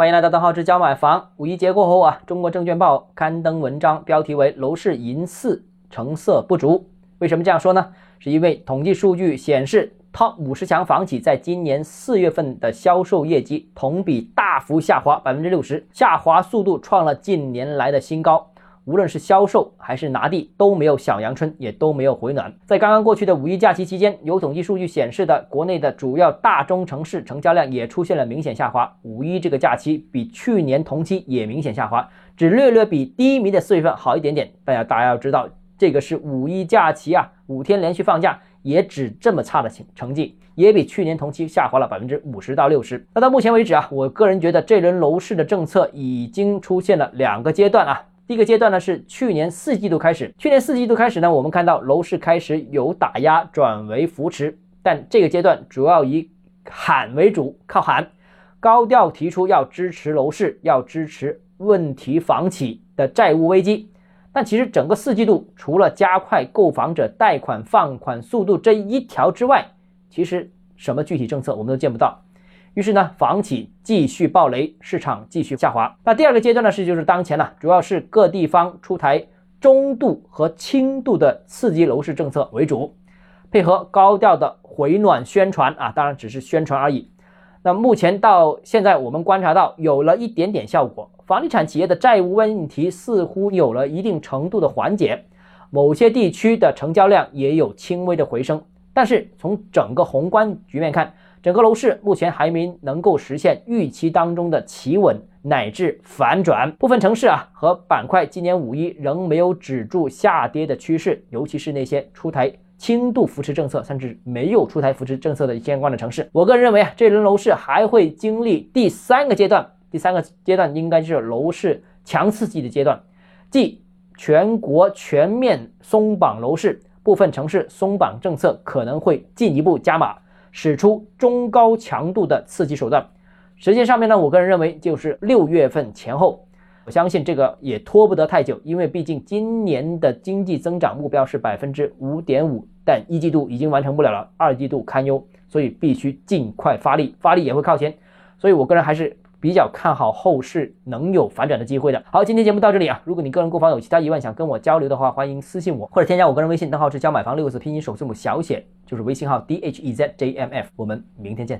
欢迎来到邓浩之教买房。五一节过后啊，中国证券报刊登文章，标题为“楼市银四成色不足”。为什么这样说呢？是因为统计数据显示，Top 五十强房企在今年四月份的销售业绩同比大幅下滑百分之六十，下滑速度创了近年来的新高。无论是销售还是拿地都没有小阳春，也都没有回暖。在刚刚过去的五一假期期间，有统计数据显示的国内的主要大中城市成交量也出现了明显下滑。五一这个假期比去年同期也明显下滑，只略略比低迷的四月份好一点点。大家大家要知道，这个是五一假期啊，五天连续放假，也只这么差的成成绩，也比去年同期下滑了百分之五十到六十。那到目前为止啊，我个人觉得这轮楼市的政策已经出现了两个阶段啊。第一个阶段呢是去年四季度开始，去年四季度开始呢，我们看到楼市开始由打压转为扶持，但这个阶段主要以喊为主，靠喊，高调提出要支持楼市，要支持问题房企的债务危机。但其实整个四季度，除了加快购房者贷款放款速度这一条之外，其实什么具体政策我们都见不到。于是呢，房企继续暴雷，市场继续下滑。那第二个阶段呢，是就是当前呢，主要是各地方出台中度和轻度的刺激楼市政策为主，配合高调的回暖宣传啊，当然只是宣传而已。那目前到现在，我们观察到有了一点点效果，房地产企业的债务问题似乎有了一定程度的缓解，某些地区的成交量也有轻微的回升。但是从整个宏观局面看，整个楼市目前还没能够实现预期当中的企稳乃至反转，部分城市啊和板块今年五一仍没有止住下跌的趋势，尤其是那些出台轻度扶持政策甚至没有出台扶持政策的相关的城市。我个人认为啊，这轮楼市还会经历第三个阶段，第三个阶段应该就是楼市强刺激的阶段，即全国全面松绑楼市，部分城市松绑政策可能会进一步加码。使出中高强度的刺激手段，时间上面呢，我个人认为就是六月份前后，我相信这个也拖不得太久，因为毕竟今年的经济增长目标是百分之五点五，但一季度已经完成不了了，二季度堪忧，所以必须尽快发力，发力也会靠前，所以我个人还是。比较看好后市能有反转的机会的。好，今天节目到这里啊。如果你个人购房有其他疑问，想跟我交流的话，欢迎私信我或者添加我个人微信，账号是教买房六个字拼音首字母小写，就是微信号 d h e z j m f。我们明天见。